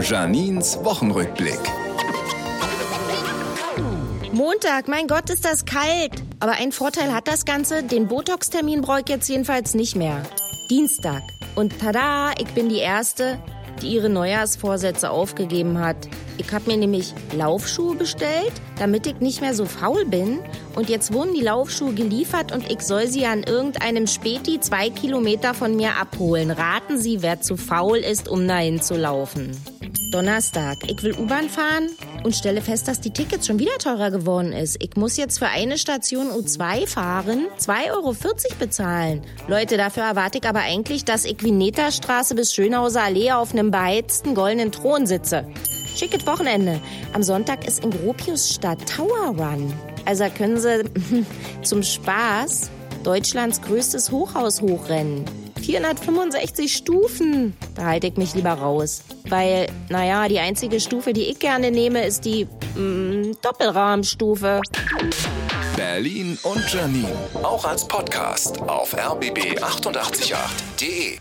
Janins Wochenrückblick. Montag, mein Gott, ist das kalt. Aber ein Vorteil hat das Ganze, den Botox-Termin brauche ich jetzt jedenfalls nicht mehr. Dienstag. Und tada, ich bin die Erste, die ihre Neujahrsvorsätze aufgegeben hat. Ich habe mir nämlich Laufschuhe bestellt, damit ich nicht mehr so faul bin. Und jetzt wurden die Laufschuhe geliefert und ich soll sie an irgendeinem Späti zwei Kilometer von mir abholen. Raten Sie, wer zu faul ist, um dahin zu laufen. Donnerstag. Ich will U-Bahn fahren und stelle fest, dass die Tickets schon wieder teurer geworden ist. Ich muss jetzt für eine Station U2 fahren, 2,40 Euro bezahlen. Leute, dafür erwarte ich aber eigentlich, dass ich Vineta-Straße bis Schönhauser Allee auf einem beheizten goldenen Thron sitze. Schickes Wochenende. Am Sonntag ist in Gropiusstadt Tower Run. Also da können Sie zum Spaß Deutschlands größtes Hochhaus hochrennen. 465 Stufen. Da halte ich mich lieber raus. Weil, naja, die einzige Stufe, die ich gerne nehme, ist die mm, Doppelrahmstufe. Berlin und Janine. Auch als Podcast auf rbb888.de.